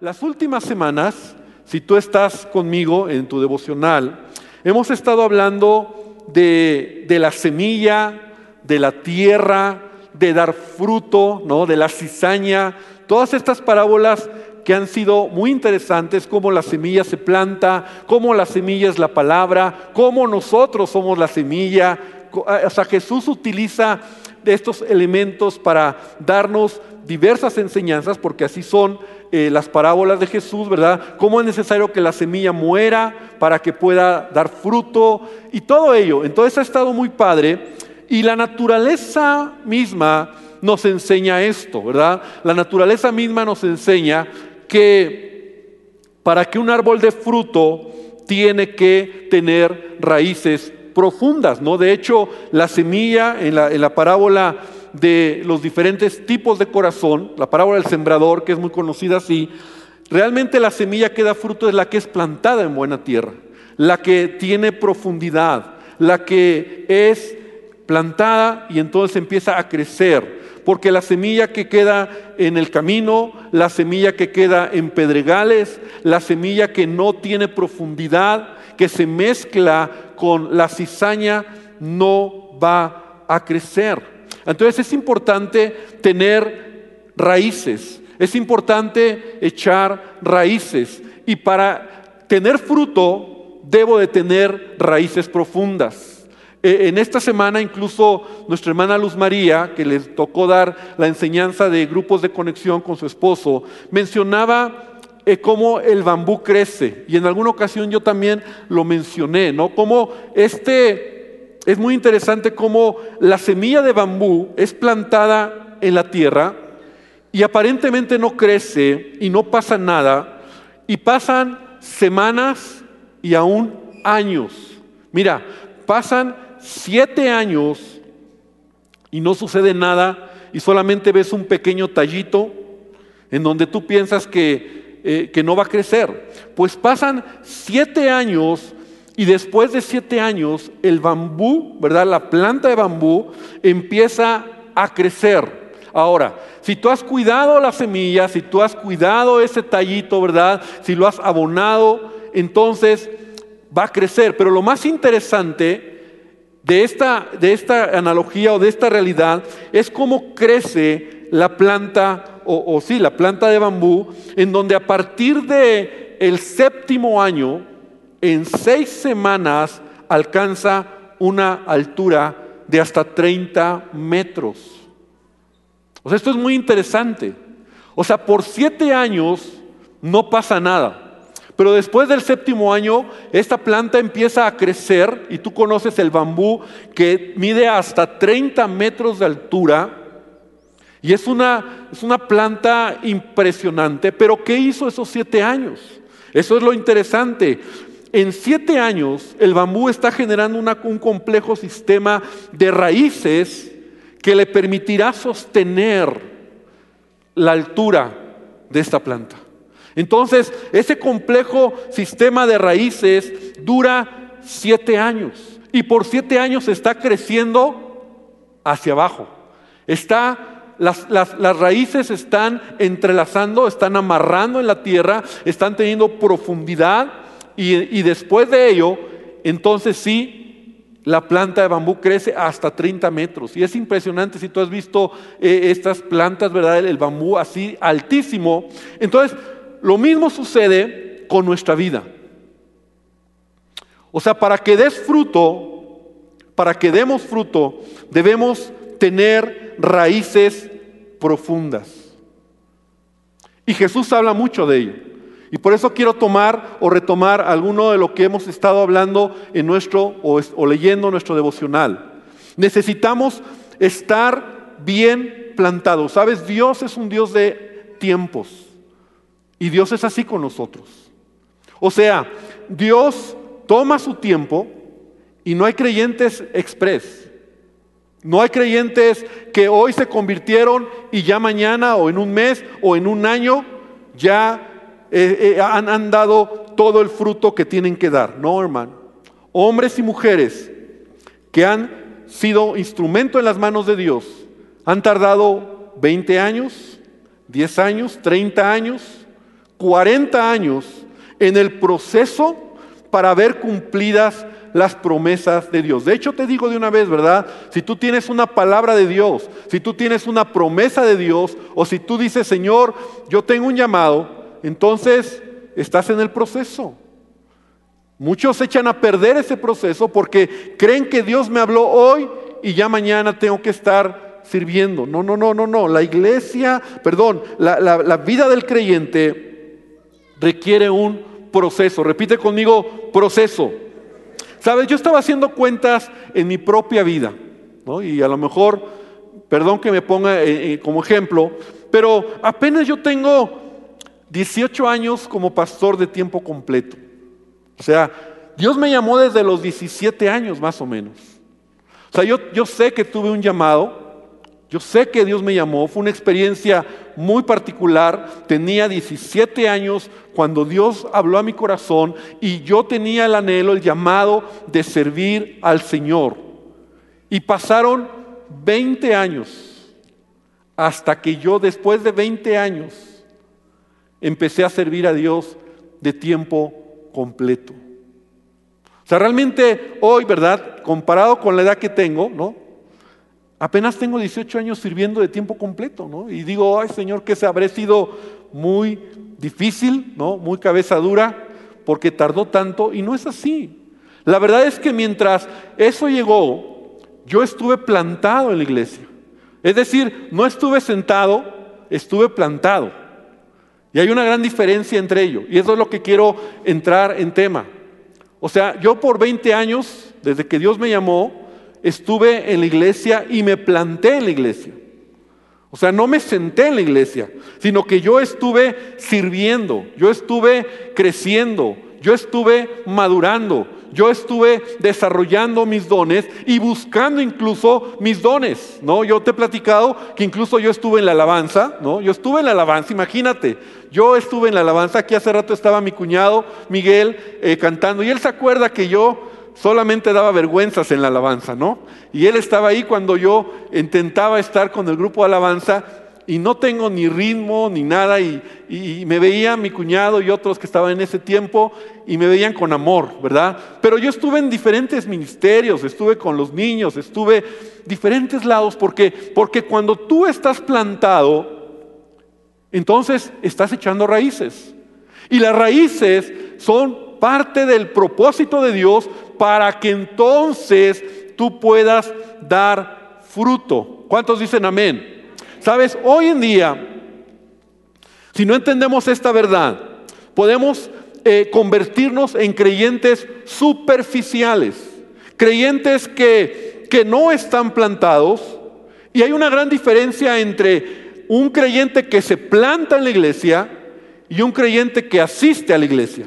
Las últimas semanas, si tú estás conmigo en tu devocional, hemos estado hablando de, la semilla, de la tierra, de dar fruto, ¿no? de la cizaña, todas estas parábolas que han sido muy interesantes, cómo la semilla se planta, cómo la semilla es la palabra, cómo nosotros somos la semilla. O sea, Jesús utiliza estos elementos para darnos diversas enseñanzas, porque así son eh, las parábolas de Jesús, ¿verdad? Cómo es necesario que la semilla muera para que pueda dar fruto y todo ello. Entonces ha estado muy padre y la naturaleza misma nos enseña esto, ¿verdad? La naturaleza misma nos enseña que para que un árbol dé fruto tiene que tener raíces profundas, ¿no? De hecho, la semilla en la, en la parábola de los diferentes tipos de corazón, la parábola del sembrador, que es muy conocida así, realmente la semilla que da fruto es la que es plantada en buena tierra, la que tiene profundidad, la que es plantada y entonces empieza a crecer. Porque la semilla que queda en el camino, la semilla que queda en pedregales, la semilla que no tiene profundidad, que se mezcla con la cizaña no va a crecer. Entonces es importante tener raíces, es importante echar raíces y para tener fruto debo de tener raíces profundas. E, en esta semana incluso nuestra hermana Luz María, que les tocó dar la enseñanza de grupos de conexión con su esposo, mencionaba eh, cómo el bambú crece. Y en alguna ocasión yo también lo mencioné, ¿no? Como este, es muy interesante cómo la semilla de bambú es plantada en la tierra y aparentemente no crece y no pasa nada y pasan semanas y aún años. Mira, pasan siete años y no sucede nada y solamente ves un pequeño tallito en donde tú piensas que eh, que no va a crecer. Pues pasan siete años y después de siete años el bambú, ¿verdad? La planta de bambú empieza a crecer. Ahora, si tú has cuidado la semilla, si tú has cuidado ese tallito, ¿verdad? Si lo has abonado, entonces va a crecer. Pero lo más interesante de esta, de esta analogía o de esta realidad es cómo crece la planta o, sí, la planta de bambú, en donde a partir de el séptimo año, en seis semanas, alcanza una altura de hasta 30 metros. O sea, esto es muy interesante. O sea, por siete años no pasa nada. Pero después del séptimo año, esta planta empieza a crecer y tú conoces el bambú que mide hasta 30 metros de altura y es una, es una planta impresionante, pero ¿qué hizo esos siete años? Eso es lo interesante. En siete años el bambú está generando un complejo sistema de raíces que le permitirá sostener la altura de esta planta. Entonces, ese complejo sistema de raíces dura siete años y por siete años está creciendo hacia abajo. Está las, raíces están entrelazando, están amarrando en la tierra, están teniendo profundidad y, después de ello, entonces sí, la planta de bambú crece hasta 30 metros. Y es impresionante si tú has visto eh, estas plantas, ¿verdad? El bambú así altísimo. Entonces, lo mismo sucede con nuestra vida. O sea, para que des fruto, para que demos fruto, debemos tener raíces profundas. Y Jesús habla mucho de ello. Y por eso quiero tomar o retomar alguno de lo que hemos estado hablando en nuestro o, leyendo nuestro devocional. Necesitamos estar bien plantados. Sabes, Dios es un Dios de tiempos. Y Dios es así con nosotros. O sea, Dios toma su tiempo y no hay creyentes express. No hay creyentes que hoy se convirtieron y ya mañana o en un mes o en un año ya eh, eh, han, han dado todo el fruto que tienen que dar. No, hermano. Hombres y mujeres que han sido instrumento en las manos de Dios han tardado 20 años, 10 años, 30 años, 40 años en el proceso para ver cumplidas las promesas de Dios. De hecho, te digo de una vez, ¿verdad? Si tú tienes una palabra de Dios, si tú tienes una promesa de Dios, o si tú dices, Señor, yo tengo un llamado, entonces estás en el proceso. Muchos echan a perder ese proceso porque creen que Dios me habló hoy y ya mañana tengo que estar sirviendo. No, no, no, no, no. La iglesia, perdón, la, la vida del creyente requiere un proceso. Repite conmigo, proceso. Sabes, yo estaba haciendo cuentas en mi propia vida, ¿no? y a lo mejor, perdón que me ponga eh, eh, como ejemplo, pero apenas yo tengo 18 años como pastor de tiempo completo. O sea, Dios me llamó desde los 17 años más o menos. O sea, yo, yo sé que tuve un llamado, yo sé que Dios me llamó, fue una experiencia muy particular. Tenía 17 años cuando Dios habló a mi corazón y yo tenía el anhelo, el llamado de servir al Señor. Y pasaron 20 años hasta que yo después de 20 años empecé a servir a Dios de tiempo completo. O sea, realmente hoy, ¿verdad? Comparado con la edad que tengo, ¿no? Apenas tengo 18 años sirviendo de tiempo completo, ¿no? Y digo, ay Señor, que se habré sido muy difícil, ¿no? Muy cabeza dura, porque tardó tanto, y no es así. La verdad es que mientras eso llegó, yo estuve plantado en la iglesia. Es decir, no estuve sentado, estuve plantado. Y hay una gran diferencia entre ellos. Y eso es lo que quiero entrar en tema. O sea, yo por 20 años, desde que Dios me llamó, estuve en la iglesia y me planté en la iglesia. O sea, no me senté en la iglesia, sino que yo estuve sirviendo, yo estuve creciendo, yo estuve madurando, yo estuve desarrollando mis dones y buscando incluso mis dones, ¿no? Yo te he platicado que incluso yo estuve en la alabanza, ¿no? Yo estuve en la alabanza, imagínate, yo estuve en la alabanza, aquí hace rato estaba mi cuñado Miguel eh, cantando y él se acuerda que yo solamente daba vergüenzas en la alabanza, ¿no? Y él estaba ahí cuando yo intentaba estar con el grupo de alabanza y no tengo ni ritmo ni nada y, me veía mi cuñado y otros que estaban en ese tiempo y me veían con amor, ¿verdad? Pero yo estuve en diferentes ministerios, estuve con los niños, estuve diferentes lados porque porque cuando tú estás plantado entonces estás echando raíces. Y las raíces son parte del propósito de Dios para que entonces tú puedas dar fruto. ¿Cuántos dicen amén? Sabes, hoy en día, si no entendemos esta verdad, podemos eh, convertirnos en creyentes superficiales, creyentes que, que no están plantados. Y hay una gran diferencia entre un creyente que se planta en la iglesia y un creyente que asiste a la iglesia.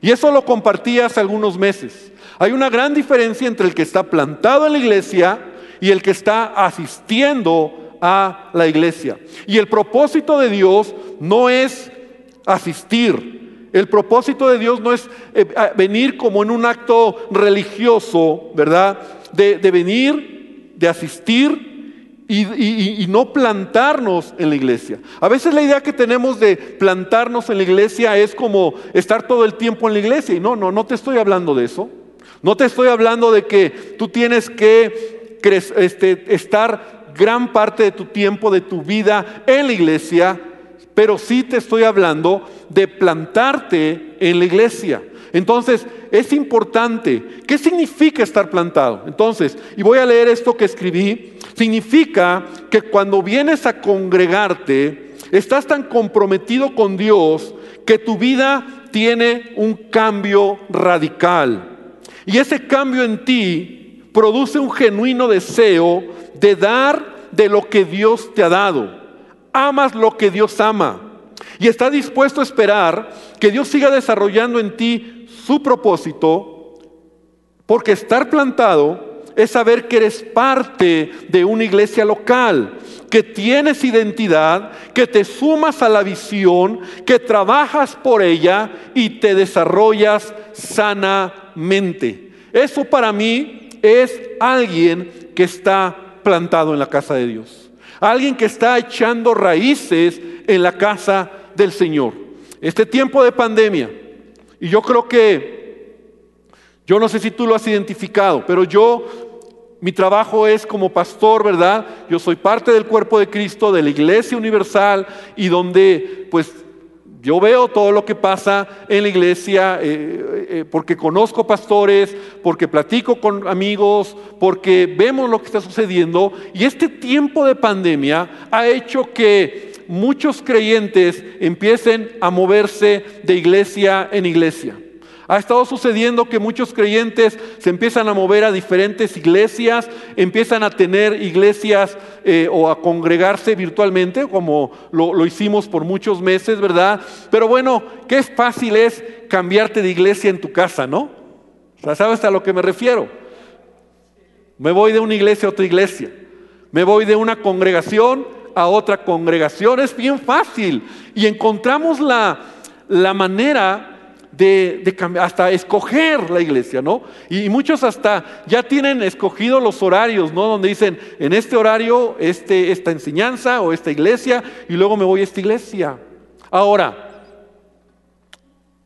Y eso lo compartí hace algunos meses. Hay una gran diferencia entre el que está plantado en la iglesia y el que está asistiendo a la iglesia. Y el propósito de Dios no es asistir. El propósito de Dios no es eh, venir como en un acto religioso, ¿verdad? De, de venir, de asistir y, no plantarnos en la iglesia. A veces la idea que tenemos de plantarnos en la iglesia es como estar todo el tiempo en la iglesia. Y no, no, no te estoy hablando de eso. No te estoy hablando de que tú tienes que este, estar gran parte de tu tiempo, de tu vida en la iglesia, pero sí te estoy hablando de plantarte en la iglesia. Entonces, es importante. ¿Qué significa estar plantado? Entonces, y voy a leer esto que escribí. Significa que cuando vienes a congregarte, estás tan comprometido con Dios que tu vida tiene un cambio radical. Y ese cambio en ti produce un genuino deseo de dar de lo que Dios te ha dado. Amas lo que Dios ama. Y está dispuesto a esperar que Dios siga desarrollando en ti su propósito, porque estar plantado es saber que eres parte de una iglesia local, que tienes identidad, que te sumas a la visión, que trabajas por ella y te desarrollas sanamente. Eso para mí es alguien que está plantado en la casa de Dios. Alguien que está echando raíces en la casa del Señor. Este tiempo de pandemia, y yo creo que, yo no sé si tú lo has identificado, pero yo, mi trabajo es como pastor, ¿verdad? Yo soy parte del cuerpo de Cristo, de la iglesia universal, y donde pues yo veo todo lo que pasa en la iglesia eh, eh, eh, porque conozco pastores, porque platico con amigos, porque vemos lo que está sucediendo. Y este tiempo de pandemia ha hecho que muchos creyentes empiecen a moverse de iglesia en iglesia. Ha estado sucediendo que muchos creyentes se empiezan a mover a diferentes iglesias, empiezan a tener iglesias eh, o a congregarse virtualmente, como lo, lo hicimos por muchos meses, ¿verdad? Pero bueno, qué fácil es cambiarte de iglesia en tu casa, ¿no? ¿Sabes a lo que me refiero? Me voy de una iglesia a otra iglesia. Me voy de una congregación a otra congregación. Es bien fácil. Y encontramos la, la manera de, hasta escoger la iglesia, ¿no? Y, muchos hasta ya tienen escogido los horarios, ¿no? Donde dicen, en este horario, este, esta enseñanza o esta iglesia, y luego me voy a esta iglesia. Ahora,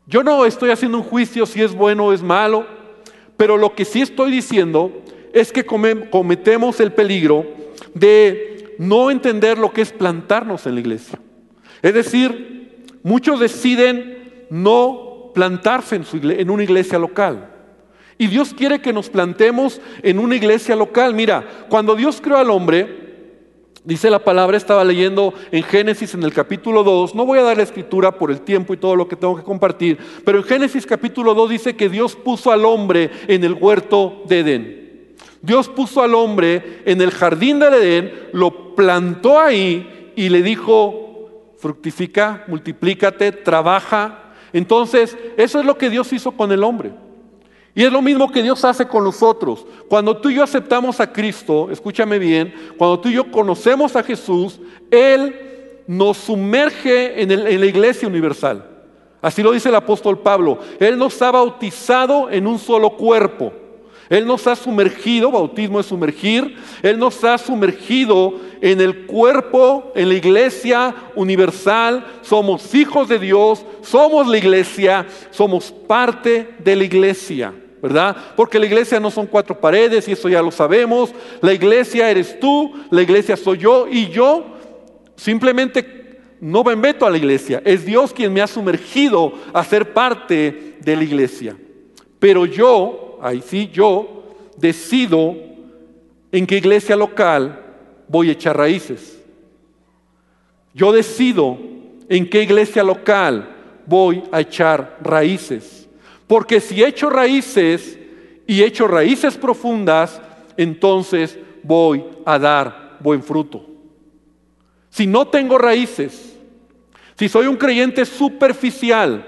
yo no estoy haciendo un juicio si es bueno o es malo, pero lo que sí estoy diciendo es que cometemos el peligro de no entender lo que es plantarnos en la iglesia. Es decir, muchos deciden no plantarse en, una iglesia local. Y Dios quiere que nos plantemos en una iglesia local. Mira, cuando Dios creó al hombre, dice la palabra, estaba leyendo en Génesis en el capítulo 2, no voy a dar la escritura por el tiempo y todo lo que tengo que compartir, pero en Génesis capítulo 2 dice que Dios puso al hombre en el huerto de Edén. Dios puso al hombre en el jardín de Edén, lo plantó ahí y le dijo, fructifica, multiplícate, trabaja, entonces, eso es lo que Dios hizo con el hombre. Y es lo mismo que Dios hace con nosotros. Cuando tú y yo aceptamos a Cristo, escúchame bien, cuando tú y yo conocemos a Jesús, Él nos sumerge en, la iglesia universal. Así lo dice el apóstol Pablo. Él nos ha bautizado en un solo cuerpo. Él nos ha sumergido, bautismo es sumergir, Él nos ha sumergido en el cuerpo, en la iglesia universal, somos hijos de Dios, somos la iglesia, somos parte de la iglesia, ¿verdad? Porque la iglesia no son cuatro paredes y eso ya lo sabemos, la iglesia eres tú, la iglesia soy yo y yo simplemente no me meto a la iglesia, es Dios quien me ha sumergido a ser parte de la iglesia. Pero yo ahí sí yo decido en qué iglesia local voy a echar raíces. Yo decido en qué iglesia local voy a echar raíces. Porque si echo raíces y echo raíces profundas, entonces voy a dar buen fruto. Si no tengo raíces, si soy un creyente superficial,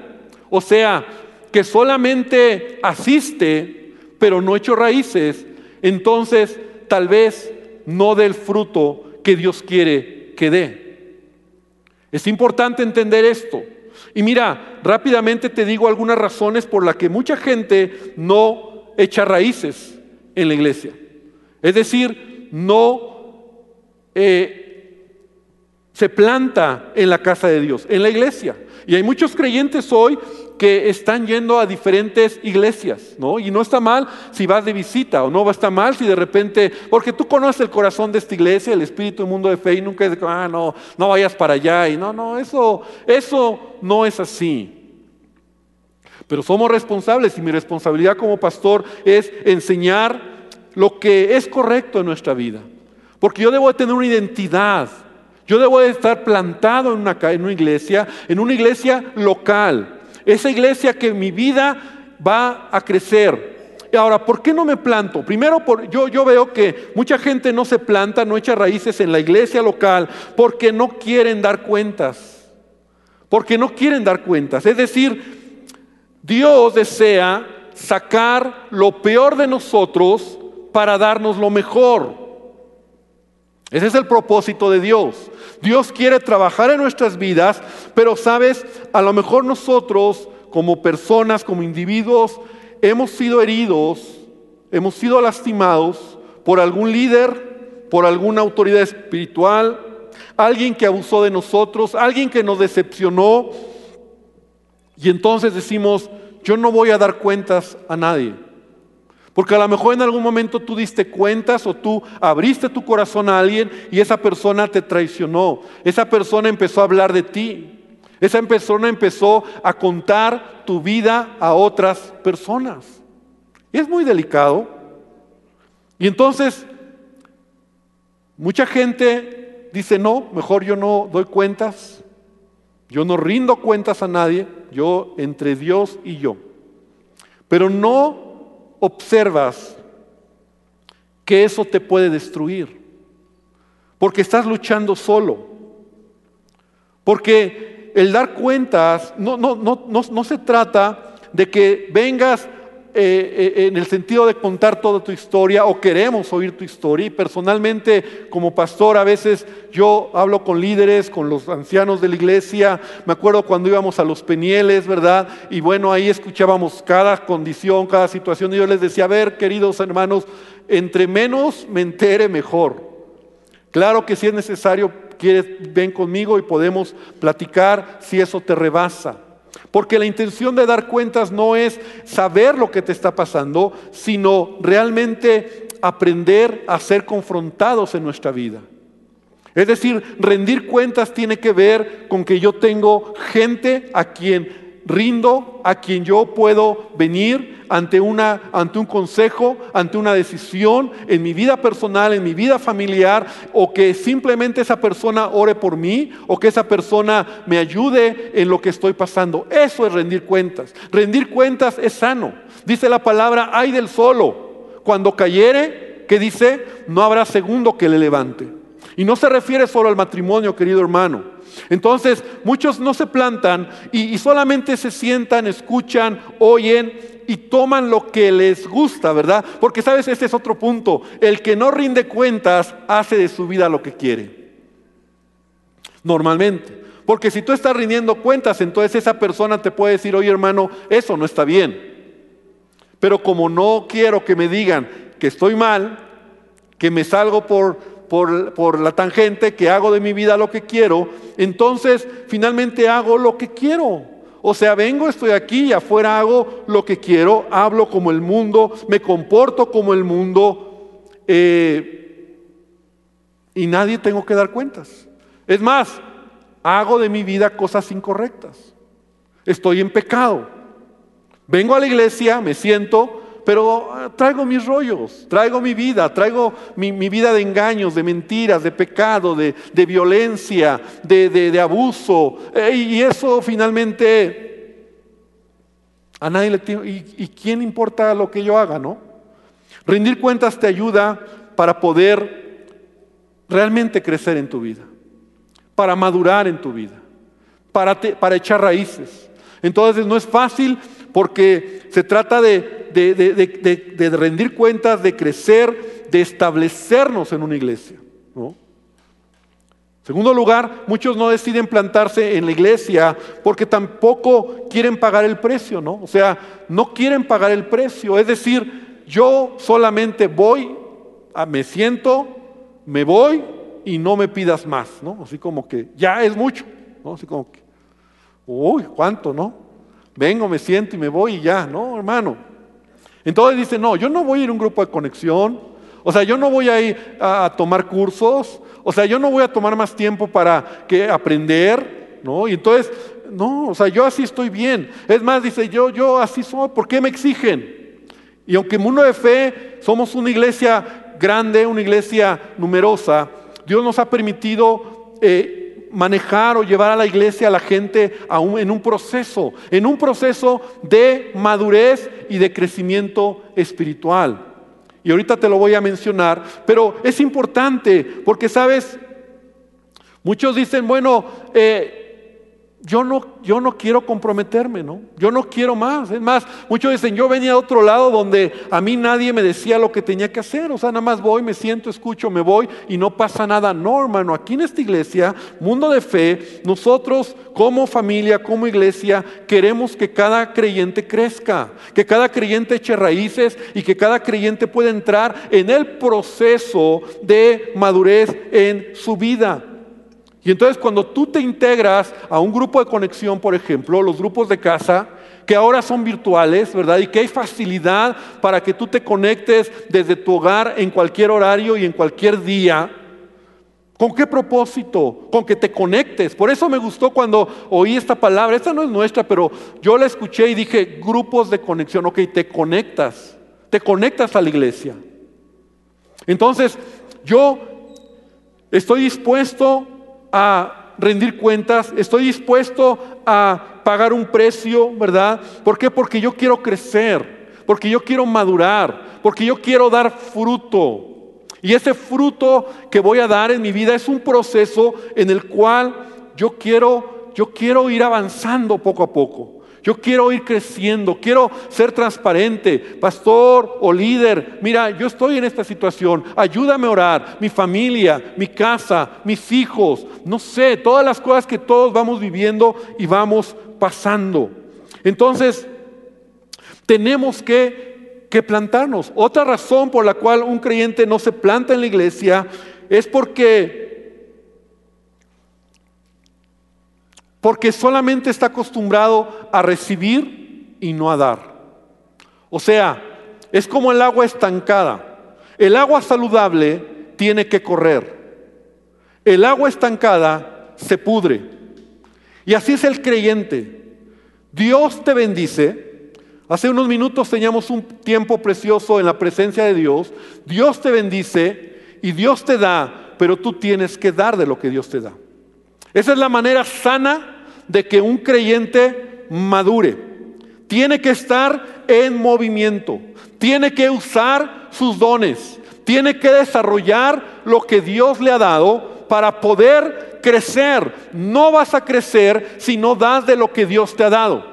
o sea, que solamente asiste pero no hecho raíces, entonces tal vez no dé el fruto que Dios quiere que dé. Es importante entender esto. Y mira, rápidamente te digo algunas razones por las que mucha gente no echa raíces en la iglesia. Es decir, no eh, se planta en la casa de Dios, en la iglesia. Y hay muchos creyentes hoy que están yendo a diferentes iglesias, ¿no? Y no está mal si vas de visita o no va a estar mal si de repente, porque tú conoces el corazón de esta iglesia, el espíritu del mundo de fe y nunca es, ah, no, no vayas para allá y no, no, eso, eso no es así. Pero somos responsables y mi responsabilidad como pastor es enseñar lo que es correcto en nuestra vida. Porque yo debo tener una identidad. Yo debo de estar plantado en una, en una iglesia, en una iglesia local. Esa iglesia que mi vida va a crecer. Ahora, ¿por qué no me planto? Primero, yo veo que mucha gente no se planta, no echa raíces en la iglesia local porque no quieren dar cuentas. Porque no quieren dar cuentas. Es decir, Dios desea sacar lo peor de nosotros para darnos lo mejor. Ese es el propósito de Dios. Dios quiere trabajar en nuestras vidas, pero sabes, a lo mejor nosotros como personas, como individuos, hemos sido heridos, hemos sido lastimados por algún líder, por alguna autoridad espiritual, alguien que abusó de nosotros, alguien que nos decepcionó, Y entonces decimos, yo no voy a dar cuentas a nadie. Porque a lo mejor en algún momento tú diste cuentas o tú abriste tu corazón a alguien y esa persona te traicionó. Esa persona empezó a hablar de ti. Esa persona empezó a contar tu vida a otras personas. Es muy delicado. Y entonces, mucha gente dice, no, mejor yo no doy cuentas. Yo no rindo cuentas a nadie. Yo entre Dios y yo. Pero no observas que eso te puede destruir. Porque estás luchando solo. Porque el dar cuentas no, no, no, no, se trata de que vengas eh, eh, en el sentido de contar toda tu historia o queremos oír tu historia. Y personalmente, como pastor, a veces yo hablo con líderes, con los ancianos de la iglesia. Me acuerdo cuando íbamos a los penieles, ¿verdad? Y bueno, ahí escuchábamos cada condición, cada situación. Y yo les decía, a ver, queridos hermanos, entre menos me entere, mejor. Claro que si es necesario, quieres, ven conmigo y podemos platicar si eso te rebasa. Porque la intención de dar cuentas no es saber lo que te está pasando, sino realmente aprender a ser confrontados en nuestra vida. Es decir, rendir cuentas tiene que ver con que yo tengo gente a quien rindo a quien yo puedo venir ante, una, ante un consejo, ante una decisión en mi vida personal, en mi vida familiar, o que simplemente esa persona ore por mí, o que esa persona me ayude en lo que estoy pasando. Eso es rendir cuentas. Rendir cuentas es sano. Dice la palabra, hay del solo. Cuando cayere, que dice, no habrá segundo que le levante. Y no se refiere solo al matrimonio, querido hermano. Entonces, muchos no se plantan y, solamente se sientan, escuchan, oyen y toman lo que les gusta, ¿verdad? Porque sabes, este es otro punto. El que no rinde cuentas hace de su vida lo que quiere. Normalmente. Porque si tú estás rindiendo cuentas, entonces esa persona te puede decir, oye hermano, eso no está bien. Pero como no quiero que me digan que estoy mal, que me salgo por por, la tangente, que hago de mi vida lo que quiero, entonces finalmente hago lo que quiero. O sea, vengo, estoy aquí y afuera hago lo que quiero, hablo como el mundo, me comporto como el mundo eh, y nadie tengo que dar cuentas. Es más, hago de mi vida cosas incorrectas. Estoy en pecado. Vengo a la iglesia, me siento, pero ah, traigo mis rollos, traigo mi vida, traigo mi, vida de engaños, de mentiras, de pecado, de, violencia, de, abuso. Eh, y eso finalmente a nadie le tiene... ¿Y, ¿Y quién importa lo que yo haga, no? Rendir cuentas te ayuda para poder realmente crecer en tu vida, para madurar en tu vida, para echar raíces. Entonces no es fácil porque se trata de, rendir cuentas, de crecer, de establecernos en una iglesia. ¿no? Segundo lugar, muchos no deciden plantarse en la iglesia porque tampoco quieren pagar el precio, ¿no? O sea, no quieren pagar el precio. Es decir, yo solamente voy, me siento, me voy y no me pidas más, ¿no? Así como que ya es mucho, ¿no? Así como que, uy, ¿cuánto, no? Vengo, me siento y me voy y ya, no, hermano. Entonces dice, no, yo no voy a ir a un grupo de conexión, o sea, yo no voy a ir a, tomar cursos, o sea, yo no voy a tomar más tiempo para que aprender, ¿no? Y entonces, no, o sea, yo así estoy bien. Es más, dice, yo, yo así soy, ¿por qué me exigen? Y aunque Mundo de Fe somos una iglesia grande, una iglesia numerosa, Dios nos ha permitido eh, manejar o llevar a la iglesia a la gente en un proceso, en un proceso de madurez y de crecimiento espiritual. Y ahorita te lo voy a mencionar, pero es importante porque, sabes, muchos dicen, bueno, eh, yo no, yo no quiero comprometerme, ¿no? Yo no quiero más. Es más, muchos dicen, yo venía a otro lado donde a mí nadie me decía lo que tenía que hacer. O sea, nada más voy, me siento, escucho, me voy y no pasa nada. No, hermano, aquí en esta iglesia, mundo de fe, nosotros como familia, como iglesia, queremos que cada creyente crezca, que cada creyente eche raíces y que cada creyente pueda entrar en el proceso de madurez en su vida. Y entonces cuando tú te integras a un grupo de conexión, por ejemplo, los grupos de casa, que ahora son virtuales, ¿verdad? Y que hay facilidad para que tú te conectes desde tu hogar en cualquier horario y en cualquier día. ¿Con qué propósito? Con que te conectes. Por eso me gustó cuando oí esta palabra. Esta no es nuestra, pero yo la escuché y dije, grupos de conexión. Ok, te conectas. Te conectas a la iglesia. Entonces, yo estoy dispuesto a rendir cuentas, estoy dispuesto a pagar un precio, ¿verdad? ¿Por qué? Porque yo quiero crecer, porque yo quiero madurar, porque yo quiero dar fruto. Y ese fruto que voy a dar en mi vida es un proceso en el cual yo quiero, yo quiero ir avanzando poco a poco. Yo quiero ir creciendo, quiero ser transparente, pastor o líder. Mira, yo estoy en esta situación, ayúdame a orar, mi familia, mi casa, mis hijos, no sé, todas las cosas que todos vamos viviendo y vamos pasando. Entonces, tenemos que, plantarnos. Otra razón por la cual un creyente no se planta en la iglesia es porque porque solamente está acostumbrado a recibir y no a dar. O sea, es como el agua estancada. El agua saludable tiene que correr. El agua estancada se pudre. Y así es el creyente. Dios te bendice. Hace unos minutos teníamos un tiempo precioso en la presencia de Dios. Dios te bendice y Dios te da, pero tú tienes que dar de lo que Dios te da. Esa es la manera sana de que un creyente madure. Tiene que estar en movimiento, tiene que usar sus dones, tiene que desarrollar lo que Dios le ha dado para poder crecer. No vas a crecer si no das de lo que Dios te ha dado.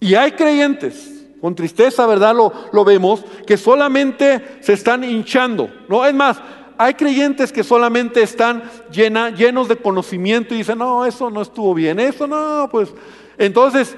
Y hay creyentes, con tristeza, ¿verdad? Lo, vemos, que solamente se están hinchando. No, es más, hay creyentes que solamente están llenos de conocimiento y dicen, no, eso no estuvo bien, eso no, pues. Entonces,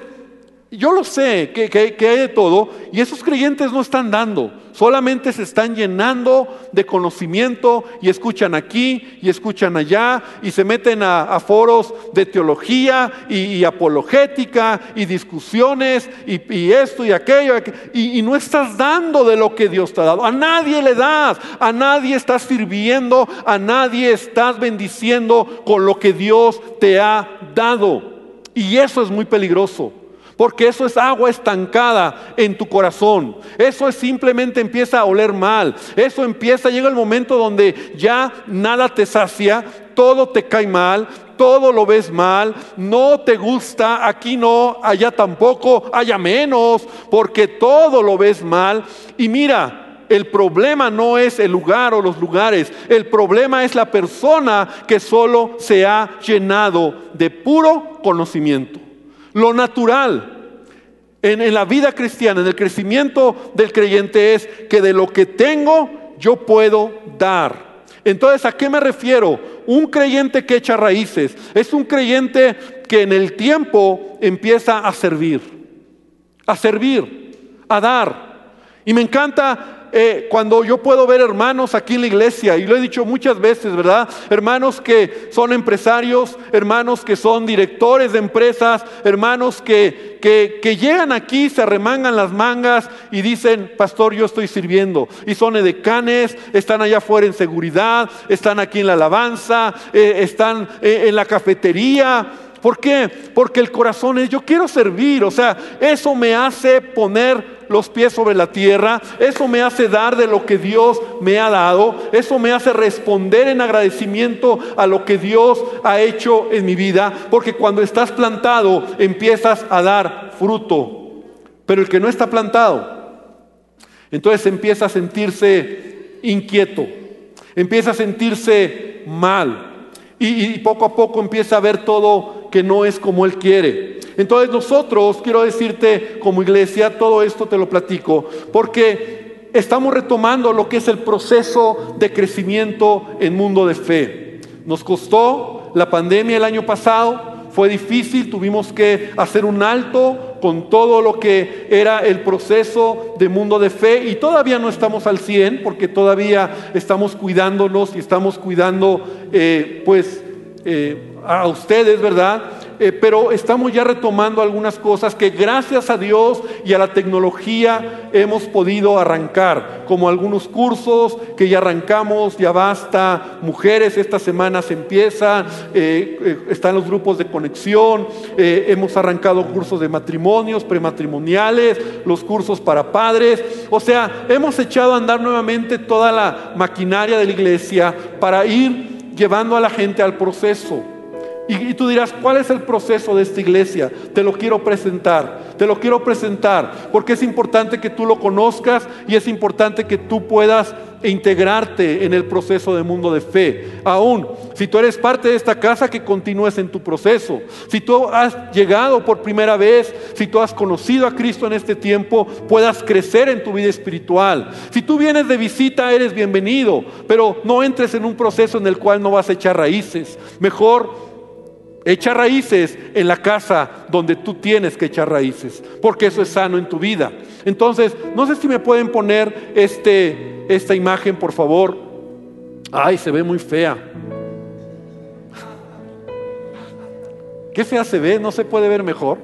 yo lo sé que, hay de todo y esos creyentes no están dando, solamente se están llenando de conocimiento y escuchan aquí y escuchan allá y se meten a, foros de teología y, apologética y discusiones y, esto y aquello y, no estás dando de lo que Dios te ha dado. A nadie le das, a nadie estás sirviendo, a nadie estás bendiciendo con lo que Dios te ha dado. Y eso es muy peligroso. Porque eso es agua estancada en tu corazón. Eso es simplemente empieza a oler mal. Eso empieza, llega el momento donde ya nada te sacia, todo te cae mal, todo lo ves mal, no te gusta, aquí no, allá tampoco, allá menos, porque todo lo ves mal. Y mira, el problema no es el lugar o los lugares, el problema es la persona que solo se ha llenado de puro conocimiento. Lo natural en, la vida cristiana, en el crecimiento del creyente es que de lo que tengo yo puedo dar. Entonces, ¿a qué me refiero? Un creyente que echa raíces es un creyente que en el tiempo empieza a servir, a servir, a dar. Y me encanta eh, cuando yo puedo ver hermanos aquí en la iglesia, y lo he dicho muchas veces, ¿verdad? Hermanos que son empresarios, hermanos que son directores de empresas, hermanos que, que, llegan aquí, se arremangan las mangas y dicen, pastor, yo estoy sirviendo. Y son edecanes, están allá afuera en seguridad, están aquí en la alabanza, eh, están eh, en la cafetería. ¿Por qué? Porque el corazón es, yo quiero servir, o sea, eso me hace poner los pies sobre la tierra, eso me hace dar de lo que Dios me ha dado, eso me hace responder en agradecimiento a lo que Dios ha hecho en mi vida, porque cuando estás plantado empiezas a dar fruto, pero el que no está plantado, entonces empieza a sentirse inquieto, empieza a sentirse mal y, poco a poco empieza a ver todo que no es como Él quiere. Entonces nosotros, quiero decirte como iglesia, todo esto te lo platico, porque estamos retomando lo que es el proceso de crecimiento en mundo de fe. Nos costó la pandemia el año pasado, fue difícil, tuvimos que hacer un alto con todo lo que era el proceso de mundo de fe y todavía no estamos al 100 porque todavía estamos cuidándonos y estamos cuidando eh, pues eh, a ustedes, ¿verdad? Eh, pero estamos ya retomando algunas cosas que gracias a Dios y a la tecnología hemos podido arrancar, como algunos cursos que ya arrancamos, ya basta, mujeres, esta semana se empieza, eh, están los grupos de conexión, hemos arrancado cursos de matrimonios, prematrimoniales, los cursos para padres, o sea, hemos echado a andar nuevamente toda la maquinaria de la iglesia para ir llevando a la gente al proceso. Y, tú dirás, ¿cuál es el proceso de esta iglesia? Te lo quiero presentar, te lo quiero presentar, porque es importante que tú lo conozcas y es importante que tú puedas integrarte en el proceso de mundo de fe. Aún, si tú eres parte de esta casa, que continúes en tu proceso. Si tú has llegado por primera vez, si tú has conocido a Cristo en este tiempo, puedas crecer en tu vida espiritual. Si tú vienes de visita, eres bienvenido, pero no entres en un proceso en el cual no vas a echar raíces. Mejor Echa raíces en la casa donde tú tienes que echar raíces, porque eso es sano en tu vida. Entonces, no sé si me pueden poner este, esta imagen, por favor. Ay, se ve muy fea. ¿Qué fea se ve? ¿No se puede ver mejor?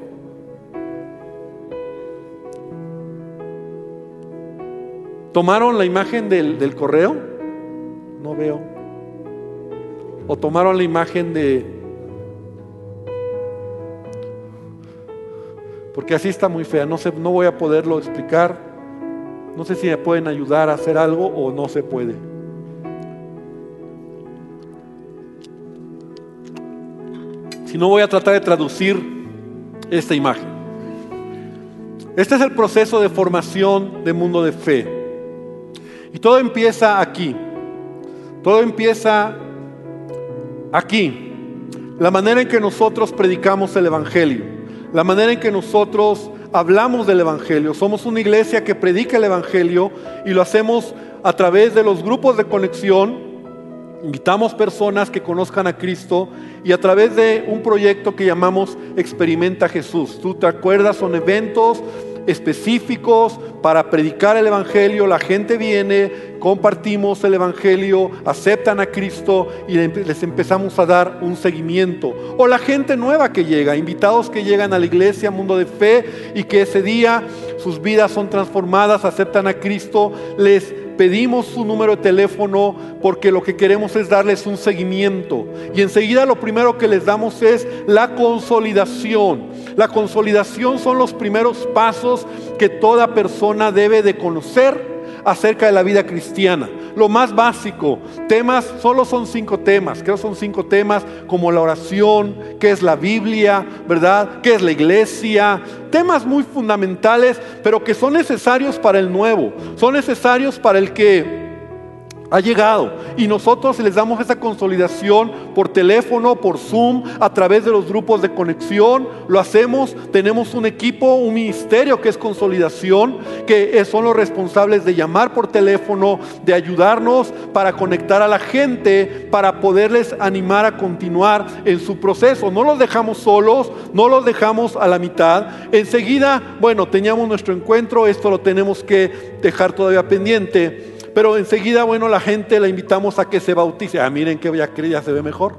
¿Tomaron la imagen del, del correo? No veo. ¿O tomaron la imagen de, porque así está muy fea. No, sé, no voy a poderlo explicar. No sé si me pueden ayudar a hacer algo o no se puede. Si no, voy a tratar de traducir esta imagen. Este es el proceso de formación de mundo de fe. Y todo empieza aquí. Todo empieza aquí. La manera en que nosotros predicamos el Evangelio la manera en que nosotros hablamos del Evangelio. Somos una iglesia que predica el Evangelio y lo hacemos a través de los grupos de conexión. Invitamos personas que conozcan a Cristo y a través de un proyecto que llamamos Experimenta Jesús. ¿Tú te acuerdas? Son eventos específicos para predicar el Evangelio. La gente viene, compartimos el Evangelio, aceptan a Cristo y les empezamos a dar un seguimiento. O la gente nueva que llega, invitados que llegan a la iglesia, mundo de fe, y que ese día sus vidas son transformadas, aceptan a Cristo, les pedimos su número de teléfono porque lo que queremos es darles un seguimiento. Y enseguida lo primero que les damos es la consolidación. La consolidación son los primeros pasos que toda persona debe de conocer acerca de la vida cristiana. Lo más básico, temas, solo son cinco temas, creo son cinco temas como la oración, qué es la Biblia, ¿verdad? ¿Qué es la iglesia? Temas muy fundamentales, pero que son necesarios para el nuevo, son necesarios para el que ha llegado y nosotros les damos esa consolidación por teléfono, por Zoom, a través de los grupos de conexión. Lo hacemos, tenemos un equipo, un ministerio que es consolidación, que son los responsables de llamar por teléfono, de ayudarnos para conectar a la gente, para poderles animar a continuar en su proceso. No los dejamos solos, no los dejamos a la mitad. Enseguida, bueno, teníamos nuestro encuentro, esto lo tenemos que dejar todavía pendiente pero enseguida, bueno, la gente la invitamos a que se bautice. Ah, miren que ya, se ve mejor.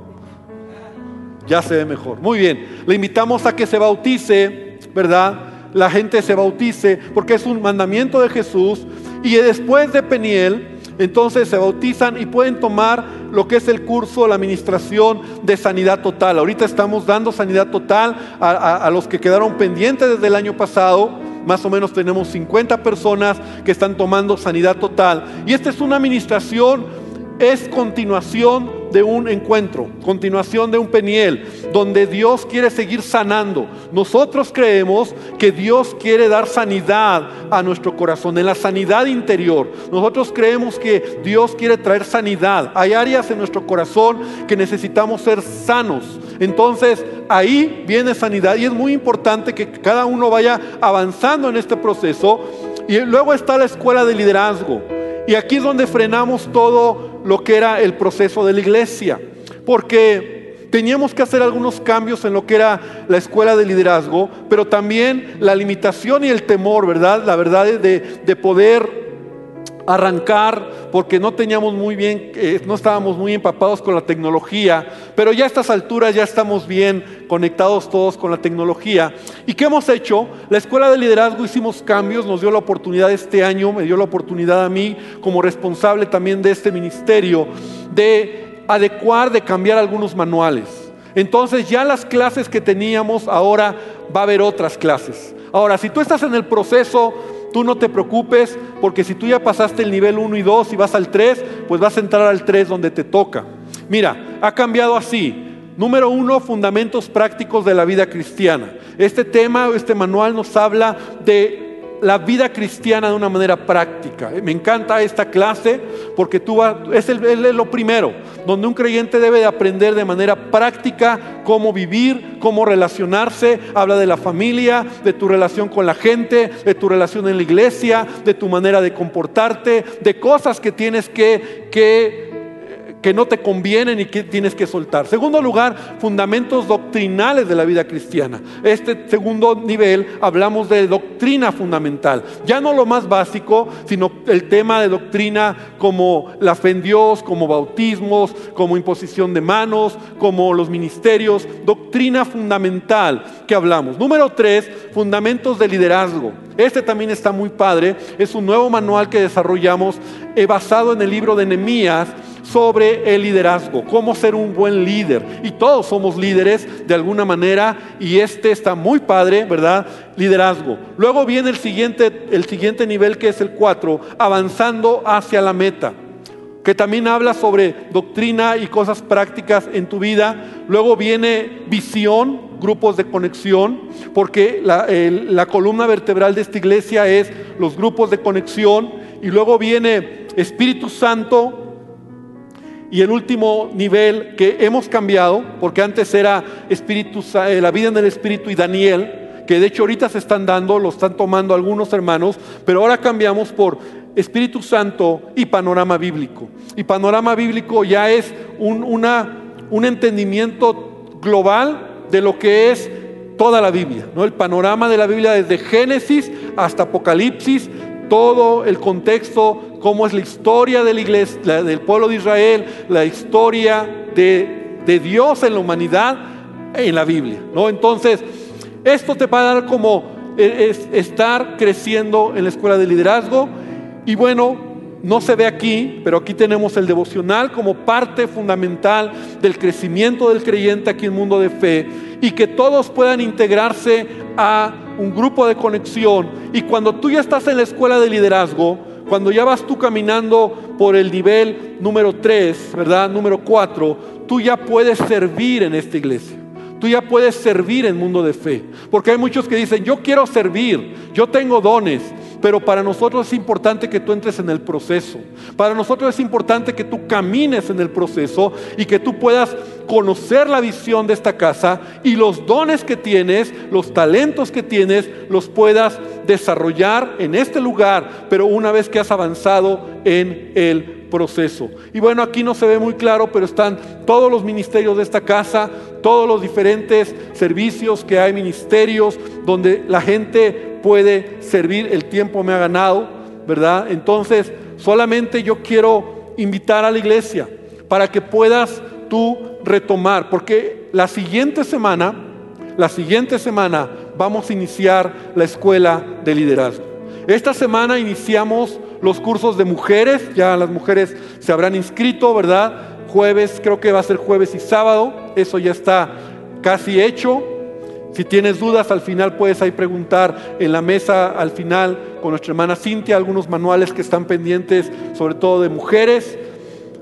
Ya se ve mejor. Muy bien. Le invitamos a que se bautice, ¿verdad? La gente se bautice porque es un mandamiento de Jesús. Y después de Peniel, entonces se bautizan y pueden tomar lo que es el curso, la administración de sanidad total. Ahorita estamos dando sanidad total a, a los que quedaron pendientes desde el año pasado más o menos tenemos 50 personas que están tomando sanidad total. Y esta es una administración, es continuación de un encuentro, continuación de un peniel, donde Dios quiere seguir sanando. Nosotros creemos que Dios quiere dar sanidad a nuestro corazón, en la sanidad interior. Nosotros creemos que Dios quiere traer sanidad. Hay áreas en nuestro corazón que necesitamos ser sanos. Entonces ahí viene sanidad y es muy importante que cada uno vaya avanzando en este proceso. Y luego está la escuela de liderazgo. Y aquí es donde frenamos todo lo que era el proceso de la iglesia. Porque teníamos que hacer algunos cambios en lo que era la escuela de liderazgo, pero también la limitación y el temor, ¿verdad? La verdad de, de poder arrancar porque no teníamos muy bien, eh, no estábamos muy empapados con la tecnología, pero ya a estas alturas ya estamos bien conectados todos con la tecnología. ¿Y qué hemos hecho? La escuela de liderazgo hicimos cambios, nos dio la oportunidad este año, me dio la oportunidad a mí como responsable también de este ministerio de adecuar, de cambiar algunos manuales. Entonces ya las clases que teníamos, ahora va a haber otras clases. Ahora, si tú estás en el proceso Tú no te preocupes porque si tú ya pasaste el nivel 1 y 2 y vas al 3, pues vas a entrar al 3 donde te toca. Mira, ha cambiado así. Número uno, fundamentos prácticos de la vida cristiana. Este tema, este manual nos habla de la vida cristiana de una manera práctica. Me encanta esta clase porque tú es, lo primero, donde un creyente debe de aprender de manera práctica cómo vivir, cómo relacionarse. Habla de la familia, de tu relación con la gente, de tu relación en la iglesia, de tu manera de comportarte, de cosas que tienes que, que que no te convienen y que tienes que soltar. Segundo lugar, fundamentos doctrinales de la vida cristiana. Este segundo nivel hablamos de doctrina fundamental. Ya no lo más básico, sino el tema de doctrina como la fe en Dios, como bautismos, como imposición de manos, como los ministerios. Doctrina fundamental que hablamos. Número tres, fundamentos de liderazgo. Este también está muy padre. Es un nuevo manual que desarrollamos eh, basado en el libro de Nehemías sobre el liderazgo, cómo ser un buen líder. Y todos somos líderes de alguna manera y este está muy padre, ¿verdad? Liderazgo. Luego viene el siguiente, el siguiente nivel que es el 4, avanzando hacia la meta que también habla sobre doctrina y cosas prácticas en tu vida. Luego viene visión, grupos de conexión, porque la, la, columna vertebral de esta iglesia es los grupos de conexión. Y luego viene Espíritu Santo, y el último nivel que hemos cambiado, porque antes era espíritu, eh, la vida en el Espíritu y Daniel, que de hecho ahorita se están dando, lo están tomando algunos hermanos, pero ahora cambiamos por Espíritu Santo y panorama bíblico. Y panorama bíblico ya es un, un entendimiento global de lo que es toda la Biblia, ¿no? El panorama de la Biblia desde Génesis hasta Apocalipsis, todo el contexto, cómo es la historia de la iglesia, del pueblo de Israel, la historia de, Dios en la humanidad en la Biblia. ¿no? Entonces, esto te va a dar como e, estar creciendo en la escuela de liderazgo. Y bueno, no se ve aquí, pero aquí tenemos el devocional como parte fundamental del crecimiento del creyente aquí en Mundo de Fe y que todos puedan integrarse a un grupo de conexión. Y cuando tú ya estás en la escuela de liderazgo, cuando ya vas tú caminando por el nivel número 3, ¿verdad? Número 4, tú ya puedes servir en esta iglesia. Tú ya puedes servir en mundo de fe. Porque hay muchos que dicen, yo quiero servir, yo tengo dones, pero para nosotros es importante que tú entres en el proceso. Para nosotros es importante que tú camines en el proceso y que tú puedas conocer la visión de esta casa y los dones que tienes, los talentos que tienes, los puedas desarrollar en este lugar, pero una vez que has avanzado en el proceso. Y bueno, aquí no se ve muy claro, pero están todos los ministerios de esta casa, todos los diferentes servicios que hay, ministerios donde la gente puede servir, el tiempo me ha ganado, ¿verdad? Entonces, solamente yo quiero invitar a la iglesia para que puedas tú retomar, porque la siguiente semana, la siguiente semana vamos a iniciar la escuela de liderazgo. Esta semana iniciamos los cursos de mujeres, ya las mujeres se habrán inscrito, ¿verdad? Jueves, creo que va a ser jueves y sábado, eso ya está casi hecho. Si tienes dudas, al final puedes ahí preguntar en la mesa, al final, con nuestra hermana Cintia, algunos manuales que están pendientes, sobre todo de mujeres,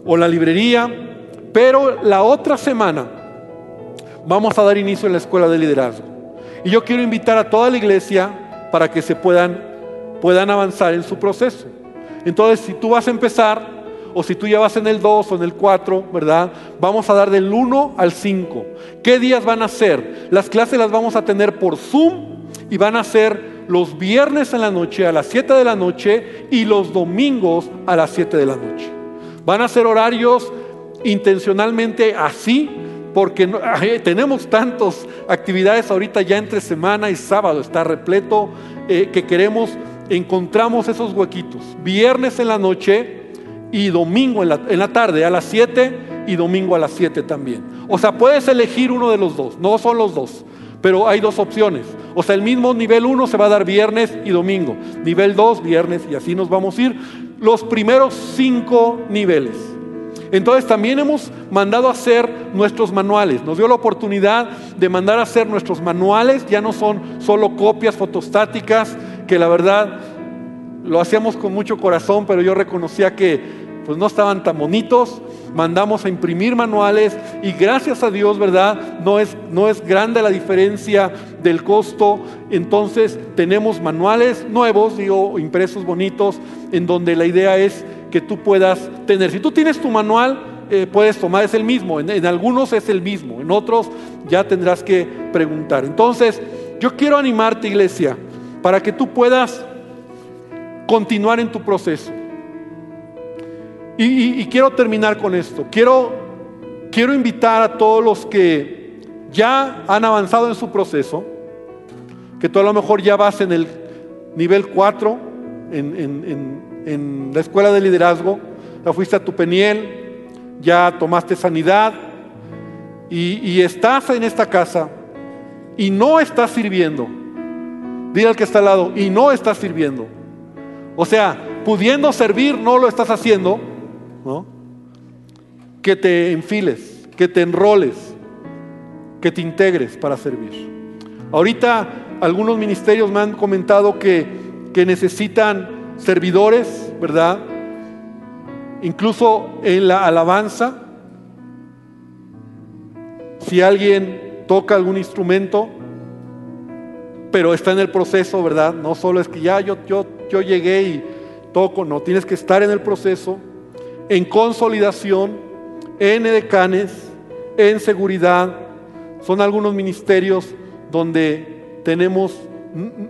o la librería. Pero la otra semana vamos a dar inicio en la escuela de liderazgo. Y yo quiero invitar a toda la iglesia para que se puedan, puedan avanzar en su proceso. Entonces, si tú vas a empezar, o si tú ya vas en el 2 o en el 4, ¿verdad? Vamos a dar del 1 al 5. ¿Qué días van a ser? Las clases las vamos a tener por Zoom y van a ser los viernes en la noche a las 7 de la noche y los domingos a las 7 de la noche. Van a ser horarios intencionalmente así porque tenemos tantas actividades ahorita ya entre semana y sábado, está repleto, eh, que queremos encontramos esos huequitos. Viernes en la noche y domingo en la, en la tarde a las 7 y domingo a las 7 también. O sea, puedes elegir uno de los dos, no son los dos, pero hay dos opciones. O sea, el mismo nivel 1 se va a dar viernes y domingo, nivel 2 viernes y así nos vamos a ir los primeros cinco niveles. Entonces también hemos mandado a hacer nuestros manuales. Nos dio la oportunidad de mandar a hacer nuestros manuales. Ya no son solo copias fotostáticas, que la verdad lo hacíamos con mucho corazón, pero yo reconocía que pues no estaban tan bonitos. Mandamos a imprimir manuales y gracias a Dios, ¿verdad? No es, no es grande la diferencia del costo. Entonces tenemos manuales nuevos, digo, impresos bonitos, en donde la idea es que tú puedas tener. Si tú tienes tu manual, eh, puedes tomar, es el mismo. En, algunos es el mismo, en otros ya tendrás que preguntar. Entonces, yo quiero animarte, iglesia, para que tú puedas continuar en tu proceso. Y, quiero terminar con esto. Quiero, quiero invitar a todos los que ya han avanzado en su proceso, que tú a lo mejor ya vas en el nivel 4, en, en en la escuela de liderazgo, ya fuiste a tu peniel, ya tomaste sanidad y, estás en esta casa y no estás sirviendo. Dile al que está al lado, y no estás sirviendo. O sea, pudiendo servir, no lo estás haciendo, ¿no? Que te enfiles, que te enroles, que te integres para servir. Ahorita algunos ministerios me han comentado que, que necesitan servidores, ¿verdad? Incluso en la alabanza, si alguien toca algún instrumento, pero está en el proceso, ¿verdad? No solo es que ya yo, yo, yo llegué y toco, no, tienes que estar en el proceso, en consolidación, en edecanes, en seguridad. Son algunos ministerios donde tenemos,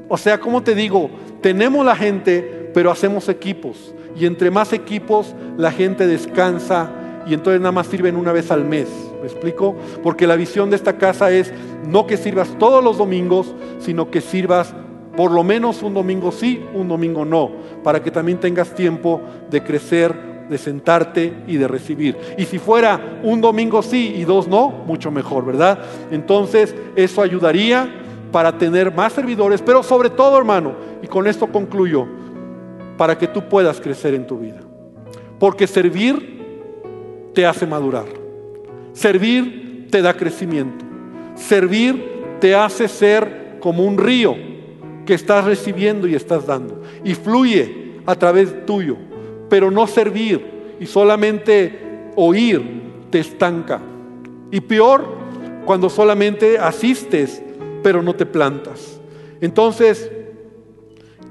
o sea, ¿cómo te digo? Tenemos la gente, pero hacemos equipos. Y entre más equipos, la gente descansa y entonces nada más sirven una vez al mes. ¿Me explico? Porque la visión de esta casa es no que sirvas todos los domingos, sino que sirvas por lo menos un domingo sí, un domingo no, para que también tengas tiempo de crecer, de sentarte y de recibir. Y si fuera un domingo sí y dos no, mucho mejor, ¿verdad? Entonces eso ayudaría para tener más servidores, pero sobre todo, hermano, y con esto concluyo, para que tú puedas crecer en tu vida. Porque servir te hace madurar. Servir te da crecimiento. Servir te hace ser como un río que estás recibiendo y estás dando. Y fluye a través tuyo. Pero no servir y solamente oír te estanca. Y peor cuando solamente asistes pero no te plantas. Entonces,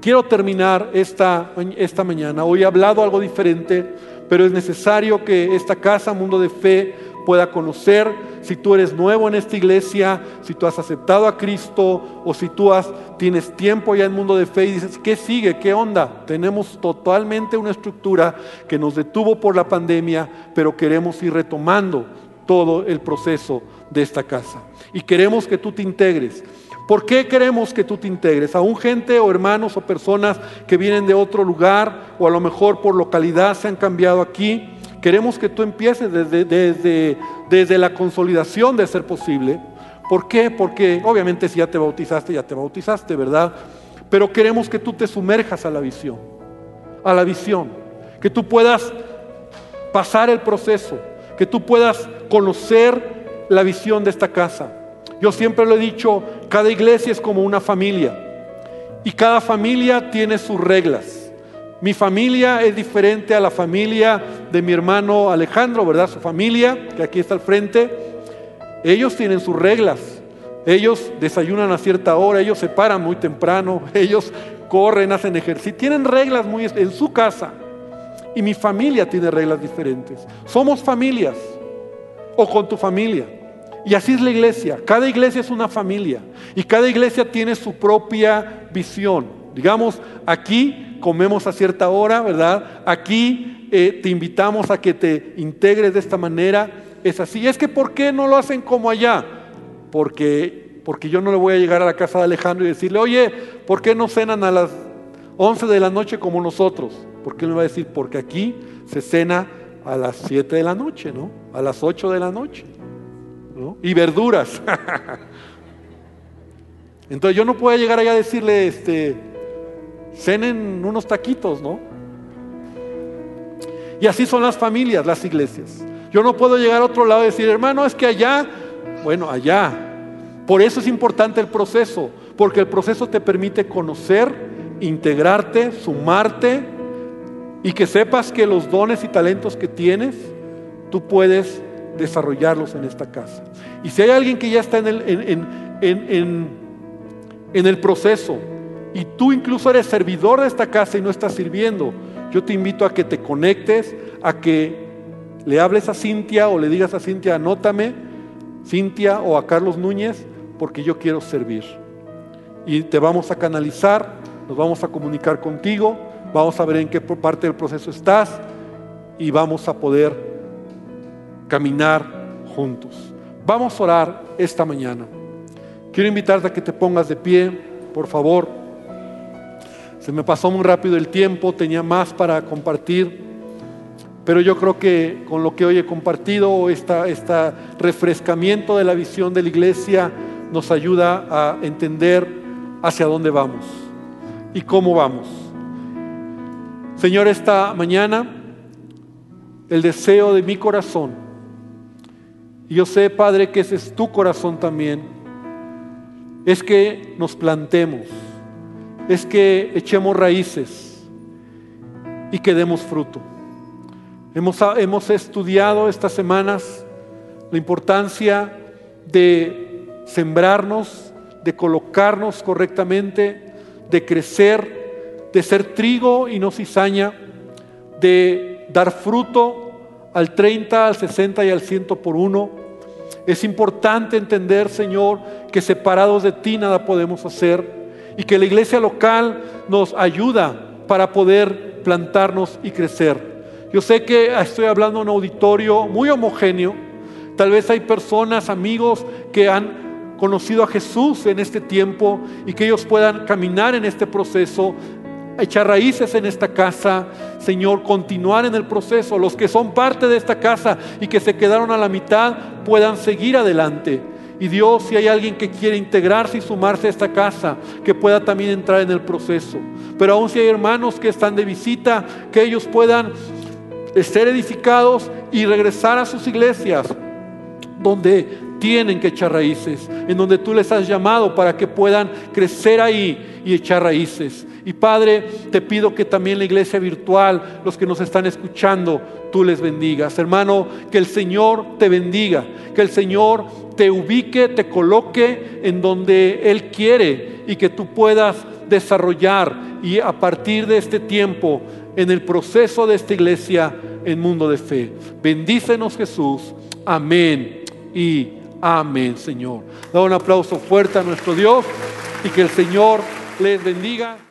Quiero terminar esta, esta mañana. Hoy he hablado algo diferente, pero es necesario que esta casa, Mundo de Fe, pueda conocer si tú eres nuevo en esta iglesia, si tú has aceptado a Cristo o si tú has, tienes tiempo ya en Mundo de Fe y dices, ¿qué sigue? ¿Qué onda? Tenemos totalmente una estructura que nos detuvo por la pandemia, pero queremos ir retomando todo el proceso de esta casa. Y queremos que tú te integres. ¿Por qué queremos que tú te integres? Aún gente o hermanos o personas que vienen de otro lugar o a lo mejor por localidad se han cambiado aquí. Queremos que tú empieces desde, desde, desde la consolidación de ser posible. ¿Por qué? Porque obviamente si ya te bautizaste, ya te bautizaste, ¿verdad? Pero queremos que tú te sumerjas a la visión, a la visión, que tú puedas pasar el proceso, que tú puedas conocer la visión de esta casa, yo siempre lo he dicho, cada iglesia es como una familia y cada familia tiene sus reglas. Mi familia es diferente a la familia de mi hermano Alejandro, ¿verdad? Su familia, que aquí está al frente, ellos tienen sus reglas. Ellos desayunan a cierta hora, ellos se paran muy temprano, ellos corren, hacen ejercicio, tienen reglas muy en su casa. Y mi familia tiene reglas diferentes. Somos familias o con tu familia. Y así es la iglesia. Cada iglesia es una familia. Y cada iglesia tiene su propia visión. Digamos, aquí comemos a cierta hora, ¿verdad? Aquí eh, te invitamos a que te integres de esta manera. Es así. Es que ¿por qué no lo hacen como allá? Porque, porque yo no le voy a llegar a la casa de Alejandro y decirle, oye, ¿por qué no cenan a las 11 de la noche como nosotros. ¿Por qué me va a decir? Porque aquí se cena a las 7 de la noche, ¿no? A las 8 de la noche. Y verduras. Entonces yo no puedo llegar allá a decirle, este, cenen unos taquitos, ¿no? Y así son las familias, las iglesias. Yo no puedo llegar a otro lado y decir, hermano, es que allá, bueno, allá. Por eso es importante el proceso, porque el proceso te permite conocer, integrarte, sumarte y que sepas que los dones y talentos que tienes, tú puedes desarrollarlos en esta casa. Y si hay alguien que ya está en el, en, en el proceso y tú incluso eres servidor de esta casa y no estás sirviendo, yo te invito a que te conectes, a que le hables a Cintia o le digas a Cintia, anótame, Cintia o a Carlos Núñez, porque yo quiero servir. Y te vamos a canalizar, nos vamos a comunicar contigo, vamos a ver en qué parte del proceso estás y vamos a poder caminar juntos. Vamos a orar esta mañana. Quiero invitarte a que te pongas de pie, por favor. Se me pasó muy rápido el tiempo, tenía más para compartir, pero yo creo que con lo que hoy he compartido, este refrescamiento de la visión de la iglesia nos ayuda a entender hacia dónde vamos y cómo vamos. Señor, esta mañana el deseo de mi corazón, y yo sé, Padre, que ese es tu corazón también, es que nos plantemos es que echemos raíces y que demos fruto. Hemos, hemos estudiado estas semanas la importancia de sembrarnos, de colocarnos correctamente, de crecer, de ser trigo y no cizaña, de dar fruto al 30, al 60 y al 100 por uno. Es importante entender, Señor, que separados de ti nada podemos hacer y que la iglesia local nos ayuda para poder plantarnos y crecer. Yo sé que estoy hablando en un auditorio muy homogéneo. Tal vez hay personas, amigos, que han conocido a Jesús en este tiempo y que ellos puedan caminar en este proceso, echar raíces en esta casa, Señor, continuar en el proceso. Los que son parte de esta casa y que se quedaron a la mitad puedan seguir adelante. Y Dios, si hay alguien que quiere integrarse y sumarse a esta casa, que pueda también entrar en el proceso. Pero aún si hay hermanos que están de visita, que ellos puedan ser edificados y regresar a sus iglesias, donde tienen que echar raíces, en donde tú les has llamado para que puedan crecer ahí y echar raíces. Y Padre, te pido que también la iglesia virtual, los que nos están escuchando, tú les bendigas. Hermano, que el Señor te bendiga, que el Señor te ubique, te coloque en donde Él quiere y que tú puedas desarrollar y a partir de este tiempo en el proceso de esta iglesia en mundo de fe. Bendícenos Jesús. Amén y amén, Señor. Da un aplauso fuerte a nuestro Dios y que el Señor les bendiga.